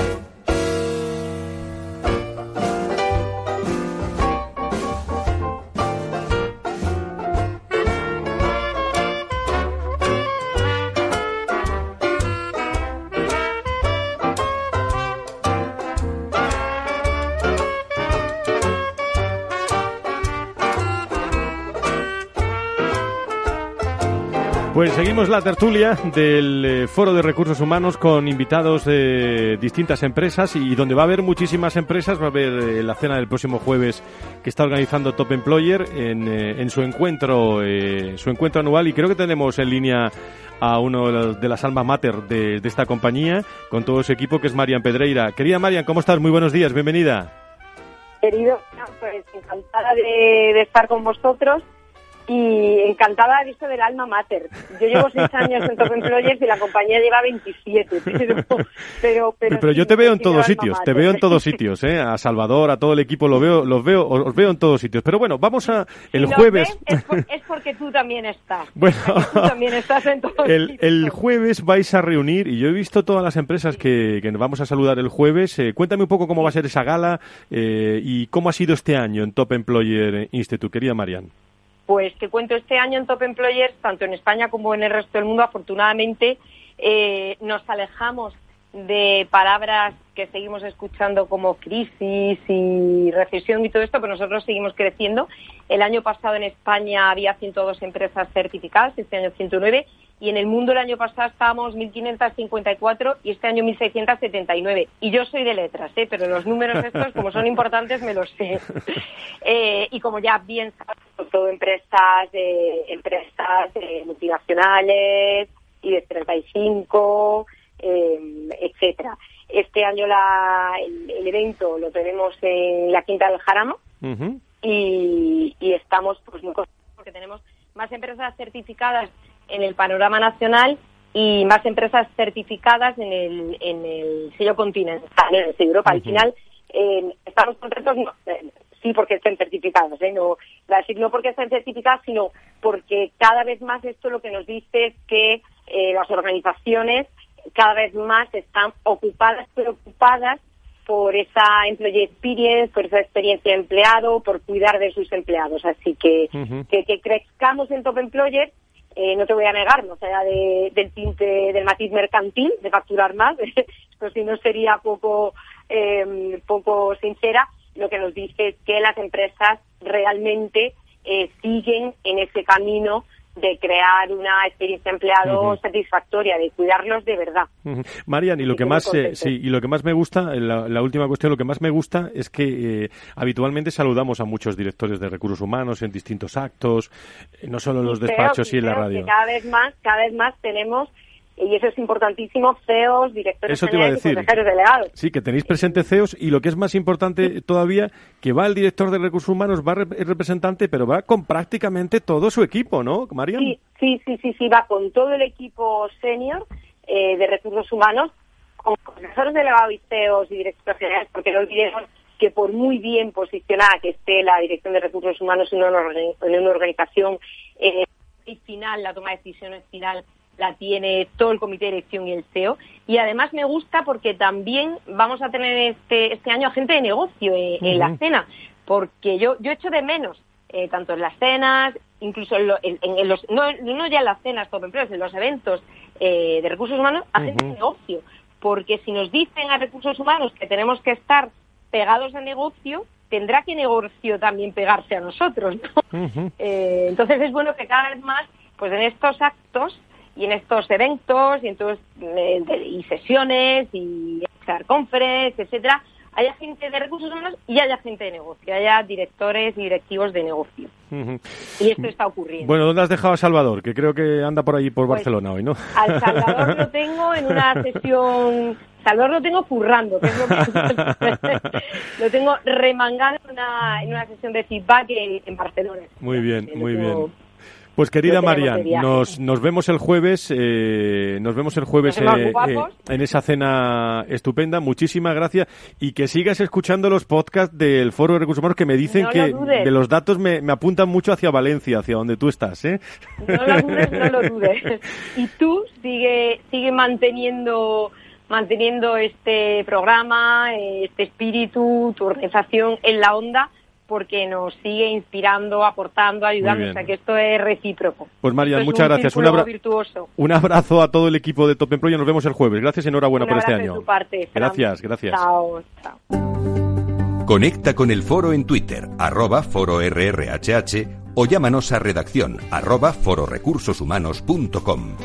Pues seguimos la tertulia del eh, Foro de Recursos Humanos con invitados de distintas empresas y donde va a haber muchísimas empresas. Va a haber eh, la cena del próximo jueves que está organizando Top Employer en, eh, en su encuentro su encuentro anual y creo que tenemos en línea a uno de, las almas mater de, esta compañía con todo su equipo que es Marian Pedreira. Querida Marian, ¿cómo estás? Muy buenos días, bienvenida. Querido, pues encantada de estar con vosotros y encantada de visto del alma mater. Yo llevo seis [laughs] años en Top Employers y la compañía lleva 27, pero... Pero, pero, yo te veo en todos sitios, te veo en todos sitios, ¿eh? A Salvador, a todo el equipo, lo veo, los veo, os veo en todos sitios. Pero bueno, vamos a... El jueves... es, porque tú también estás. [laughs] Bueno... Tú también estás en todos el, sitios. el jueves vais a reunir, y yo he visto todas las empresas que, que nos vamos a saludar el jueves. Eh, cuéntame un poco cómo va a ser esa gala eh, y cómo ha sido este año en Top Employer Institute, querida Marian. Pues te cuento, este año en Top Employers, tanto en España como en el resto del mundo, afortunadamente eh, nos alejamos de palabras que seguimos escuchando como crisis y recesión y todo esto, pero nosotros seguimos creciendo. El año pasado en España había 102 empresas certificadas, este año 109, y en el mundo el año pasado estábamos 1.554 y este año 1.679. Y yo soy de letras, ¿eh? pero los números estos, como son importantes, me los sé. [laughs] Eh, y como ya bien sabes, todo empresas, de empresas multinacionales y de 35, eh, etcétera. Este año la, el, evento lo tenemos en la Quinta del Jaramo y, y, estamos pues muy contentos porque tenemos más empresas certificadas en el panorama nacional y más empresas certificadas en el, en el sello continental, en el sello Europa. Al final, eh, estamos contentos, eh, sí porque estén certificadas, ¿eh? no, no porque estén certificadas, sino porque cada vez más esto lo que nos dice es que eh, las organizaciones cada vez más están ocupadas, preocupadas por esa employee experience, por esa experiencia de empleado, por cuidar de sus empleados. Así que, que, que crezcamos en Top Employer eh, no te voy a negar, no sea del tinte del matiz mercantil, de facturar más, [laughs] esto si no sería poco, eh, poco sincera, lo que nos dice es que las empresas realmente eh, siguen en ese camino de crear una experiencia empleado satisfactoria, de cuidarlos de verdad. Marian, y lo que más eh, sí, y lo que más me gusta, la, última cuestión, lo que más me gusta es que eh, habitualmente saludamos a muchos directores de recursos humanos en distintos actos, eh, no solo en los despachos y en la radio. cada vez más, cada vez más tenemos y eso es importantísimo, CEOs, directores eso iba a decir. delegados. Sí, que tenéis presente CEOs y lo que es más importante todavía, que va el director de recursos humanos, va el representante, pero va con prácticamente todo su equipo, ¿no, María? Sí, sí, sí, sí, sí, va con todo el equipo senior eh, de recursos humanos, con profesores delegados y CEOs y directores generales, porque no olvidemos que por muy bien posicionada que esté la Dirección de Recursos Humanos en una, organización, eh, final, la toma de decisiones final, la tiene todo el comité de dirección y el CEO. Y además me gusta porque también vamos a tener este, este año a gente de negocio en, la cena, porque yo, yo echo de menos, eh, tanto en las cenas, incluso en, los, no, no, ya en las cenas top empleos, en los eventos eh, de recursos humanos, a gente de negocio. Porque si nos dicen a recursos humanos que tenemos que estar pegados al negocio, tendrá que negocio también pegarse a nosotros. Eh, entonces es bueno que cada vez más, pues en estos actos, y en estos eventos y en todos, eh, y sesiones y conference, etcétera, haya gente de recursos humanos y haya gente de negocio, haya directores y directivos de negocio. Y esto está ocurriendo. Bueno, ¿dónde has dejado a Salvador? Que creo que anda por ahí por pues, Barcelona hoy, ¿no? Al Salvador lo [laughs] tengo en una sesión Salvador lo tengo currando, que es lo que [laughs] lo tengo remangado en una, en una sesión de feedback en, Barcelona. Muy bien, muy bien. Pues querida María, nos, nos vemos el jueves, eh, nos vemos el jueves eh, eh, en esa cena estupenda. Muchísimas gracias y que sigas escuchando los podcasts del Foro de Recursos Humanos que me dicen que de los datos me, me, apuntan mucho hacia Valencia, hacia donde tú estás, ¿eh? No lo dudes, no lo dudes. [laughs] Y tú sigue sigue manteniendo manteniendo este programa, este espíritu, tu organización en la onda porque nos sigue inspirando, aportando, ayudando, o sea que esto es recíproco. Pues María, muchas gracias. Un, un, abrazo a todo el equipo de Top Employ y nos vemos el jueves. Gracias y enhorabuena por este año. gracias, gracias. Chao, chao. Conecta con el foro en Twitter, arroba foro RRHH o llámanos a redacción arroba fororecursoshumanos.com.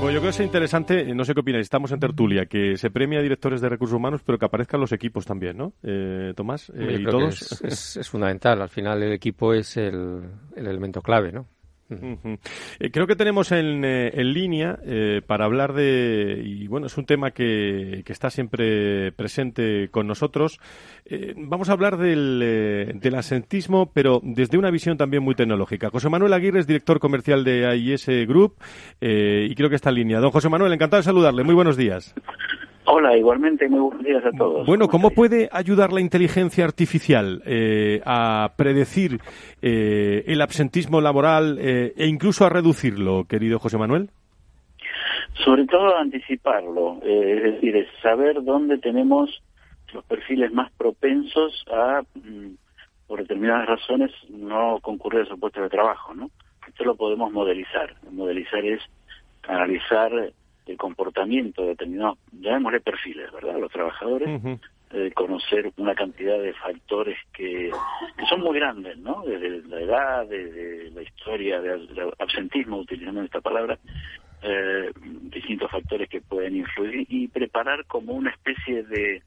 Bueno, yo creo que es interesante, no sé qué opináis, estamos en tertulia, que se premia a directores de recursos humanos, pero que aparezcan los equipos también, ¿no? Eh, Tomás, eh, y todos. Es, fundamental, al final el equipo es el, el elemento clave, ¿no? Eh, creo que tenemos en, eh, en línea eh, para hablar de, y bueno, es un tema que, que está siempre presente con nosotros. vamos a hablar del, del asentismo, pero desde una visión también muy tecnológica. José Manuel Aguirre es director comercial de AIS Group y creo que está en línea. Don José Manuel, encantado de saludarle. Muy buenos días. Hola, igualmente, muy buenos días a todos. Bueno, ¿cómo puede ayudar la inteligencia artificial eh, a predecir eh, el absentismo laboral eh, e incluso a reducirlo, querido José Manuel? Sobre todo a anticiparlo, es decir, saber dónde tenemos los perfiles más propensos a, mm, por determinadas razones, no concurrir a su puesto de trabajo, ¿no? Esto lo podemos modelizar. Modelizar es analizar el comportamiento de determinados, llamémosle perfiles, ¿verdad? Los trabajadores, eh, conocer una cantidad de factores que, son muy grandes, ¿no? Desde la edad, desde la historia del absentismo, utilizando esta palabra, eh, distintos factores que pueden influir y preparar como una especie de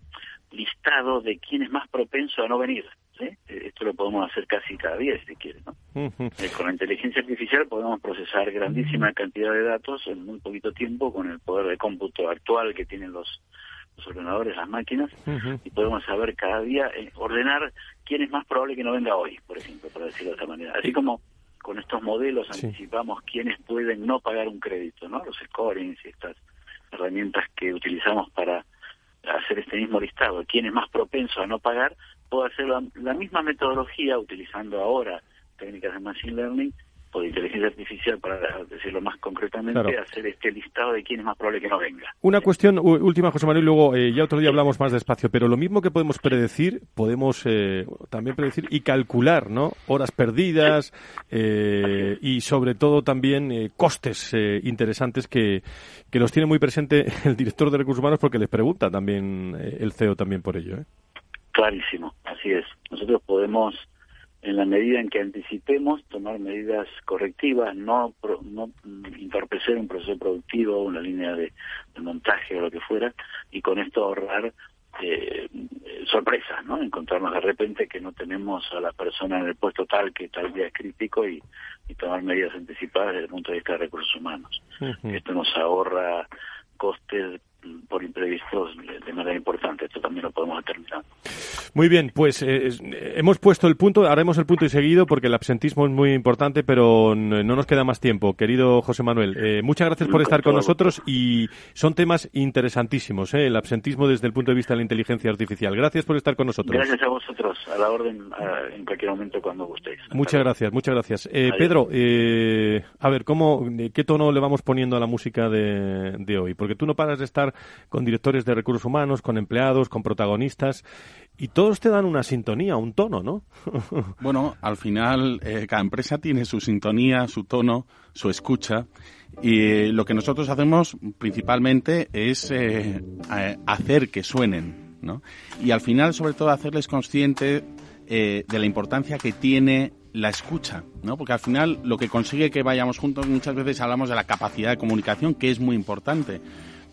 listado de quién es más propenso a no venir. Eh, esto lo podemos hacer casi cada día, si se quiere. ¿no? Eh, con la inteligencia artificial podemos procesar grandísima cantidad de datos en muy poquito tiempo con el poder de cómputo actual que tienen los, ordenadores, las máquinas, y podemos saber cada día, eh, ordenar quién es más probable que no venga hoy, por ejemplo, para decirlo de esta manera. Así como con estos modelos anticipamos quiénes pueden no pagar un crédito, ¿no? Los scorings y estas herramientas que utilizamos para hacer este mismo listado, quién es más propenso a no pagar, puedo hacer la, misma metodología utilizando ahora técnicas de Machine Learning o de inteligencia artificial, para decirlo más concretamente, hacer este listado de quién es más probable que no venga. Una cuestión última, José Manuel, luego eh, ya otro día hablamos más despacio, pero lo mismo que podemos predecir, podemos eh, también predecir y calcular, ¿no? Horas perdidas eh, y sobre todo también costes interesantes que, que los tiene muy presente el director de recursos humanos porque les pregunta también el CEO también por ello. ¿eh? Clarísimo, así es. Nosotros podemos, en la medida en que anticipemos, tomar medidas correctivas, no, no entorpecer un proceso productivo, una línea de, montaje o lo que fuera, y con esto ahorrar eh, sorpresas, ¿no? Encontrarnos de repente que no tenemos a la persona en el puesto tal que tal día es crítico y, tomar medidas anticipadas desde el punto de vista de recursos humanos. Esto nos ahorra costes por imprevistos de, manera importante. Esto también lo podemos determinar. Muy bien, pues eh, hemos puesto el punto, haremos el punto y seguido porque el absentismo es muy importante, pero no nos queda más tiempo. Querido José Manuel, eh, muchas gracias por estar con nosotros y son temas interesantísimos, ¿eh? el absentismo desde el punto de vista de la inteligencia artificial. Gracias por estar con nosotros. Gracias a vosotros, a la orden en cualquier momento cuando gustéis. muchas gracias, muchas gracias. Pedro, a ver, ¿cómo, ¿qué tono le vamos poniendo a la música de, de hoy? Porque tú no paras de estar con directores de recursos humanos, con empleados, con protagonistas, y todos te dan una sintonía, un tono, ¿no? [laughs] bueno, al final eh, cada empresa tiene su sintonía, su tono, su escucha, y lo que nosotros hacemos principalmente es eh, hacer que suenen, ¿no? Y al final, sobre todo, hacerles consciente eh, de la importancia que tiene la escucha, ¿no? Porque al final lo que consigue que vayamos juntos muchas veces hablamos de la capacidad de comunicación, que es muy importante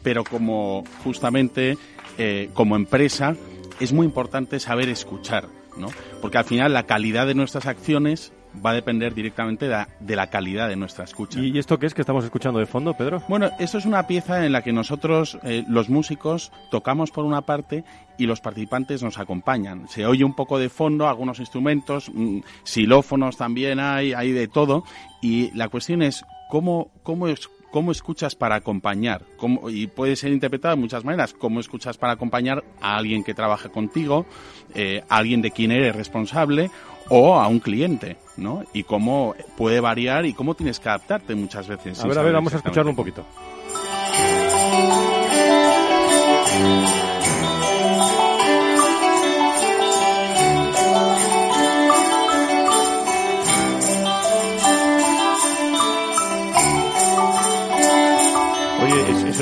pero como justamente eh, como empresa es muy importante saber escuchar, ¿no? Porque al final la calidad de nuestras acciones va a depender directamente de la, calidad de nuestra escucha. ¿Y esto qué es que estamos escuchando de fondo, Pedro? Bueno, esto es una pieza en la que nosotros, eh, los músicos, tocamos por una parte y los participantes nos acompañan. Se oye un poco de fondo, algunos instrumentos, mm, xilófonos también hay, hay de todo. Y la cuestión es cómo, cómo es cómo escuchas para acompañar. y puede ser interpretado de muchas maneras. Cómo escuchas para acompañar a alguien que trabaja contigo, eh, a alguien de quien eres responsable o a un cliente, ¿no? Y cómo puede variar y cómo tienes que adaptarte muchas veces. A ver, a ver, vamos a escucharlo un poquito.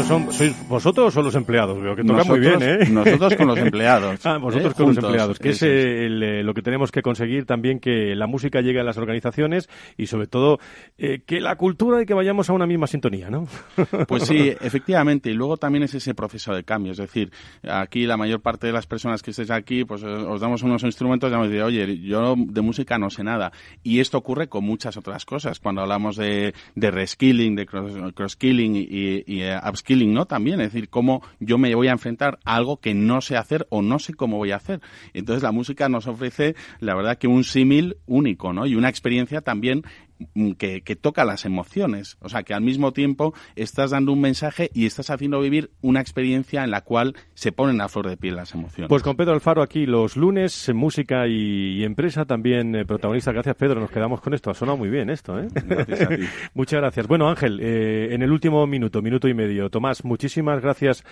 Son, ¿Sois vosotros o los empleados? Veo que toca muy bien, ¿eh? Nosotros con los [laughs] empleados. ah, vosotros ¿eh? con los empleados. Que es eh, lo que tenemos que conseguir también que la música llegue a las organizaciones y sobre todo eh, que la cultura y que vayamos a una misma sintonía, ¿no? [laughs] pues sí, efectivamente. Y luego también es ese proceso de cambio. Es decir, aquí la mayor parte de las personas que estéis aquí, pues os damos unos instrumentos y vamos a decir, oye, yo de música no sé nada. Y esto ocurre con muchas otras cosas. Cuando hablamos de, de reskilling, de cross-skilling y, y upskilling, ¿no? También, es decir, cómo yo me voy a enfrentar a algo que no sé hacer o no sé cómo voy a hacer. Entonces la música nos ofrece, la verdad, que un símil único, ¿no? Y una experiencia también Mm, que, toca las emociones. O sea, que al mismo tiempo estás dando un mensaje y estás haciendo vivir una experiencia en la cual se ponen a flor de piel las emociones. Pues con Pedro Alfaro aquí los lunes, música y, empresa también eh, protagonista. Gracias, Pedro. Nos quedamos con esto. Ha sonado muy bien esto, ¿eh? [laughs] [laughs] Muchas gracias. Bueno, Ángel, eh, en el último minuto, minuto y medio. Tomás, muchísimas gracias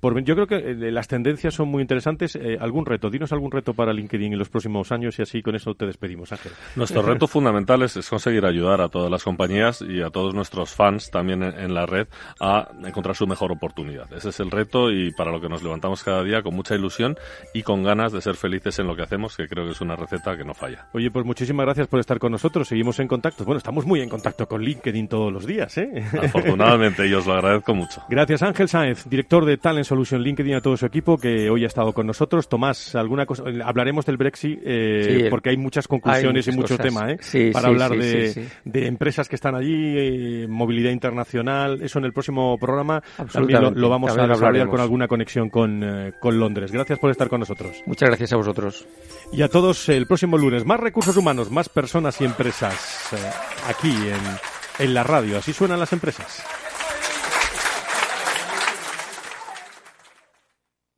por... Yo creo que las tendencias son muy interesantes. ¿Algún reto? Dinos algún reto para LinkedIn en los próximos años y así con eso te despedimos, Ángel. Nuestro reto [laughs] fundamental es conseguir ayudar a todas las compañías y a todos nuestros fans también en, la red a encontrar su mejor oportunidad. Ese es el reto y para lo que nos levantamos cada día con mucha ilusión y con ganas de ser felices en lo que hacemos, que creo que es una receta que no falla. Oye, pues muchísimas gracias por estar con nosotros. Seguimos en contacto. Bueno, estamos muy en contacto con LinkedIn todos los días, ¿eh? Afortunadamente, y os lo agradezco mucho. [laughs] Gracias, Ángel Sáenz, director de Talent Solution LinkedIn, a todo su equipo que hoy ha estado con nosotros. Tomás, alguna cosa, hablaremos del Brexit eh, porque hay muchas conclusiones y mucho tema, ¿eh? para hablar de, de, empresas que están allí, eh, movilidad internacional. Eso en el próximo programa también lo, vamos a desarrollar con alguna conexión con, eh, con Londres. Gracias por estar con nosotros. Muchas gracias a vosotros. Y a todos el próximo lunes. Más recursos humanos, más personas y empresas eh, aquí en, en la radio. Así suenan las empresas.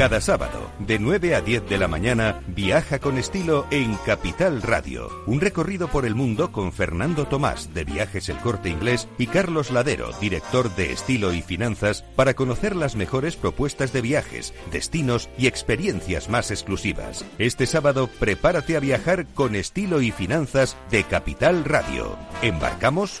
Cada sábado, de 9 a 10 de la mañana, viaja con estilo en Capital Radio. Un recorrido por el mundo con Fernando Tomás, de Viajes El Corte Inglés, y Carlos Ladero, director de Estilo y Finanzas, para conocer las mejores propuestas de viajes, destinos y experiencias más exclusivas. Este sábado, prepárate a viajar con Estilo y Finanzas de Capital Radio. ¿Embarcamos?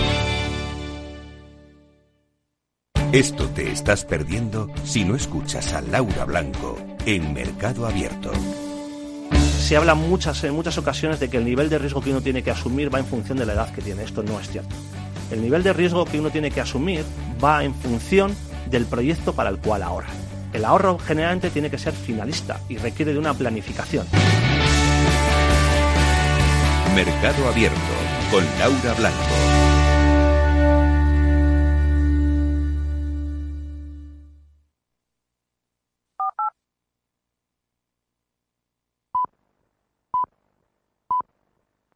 Esto te estás perdiendo si no escuchas a Laura Blanco en Mercado Abierto. Se habla muchas, en muchas ocasiones de que el nivel de riesgo que uno tiene que asumir va en función de la edad que tiene. Esto no es cierto. El nivel de riesgo que uno tiene que asumir va en función del proyecto para el cual ahorra. El ahorro generalmente tiene que ser finalista y requiere de una planificación. Mercado Abierto con Laura Blanco.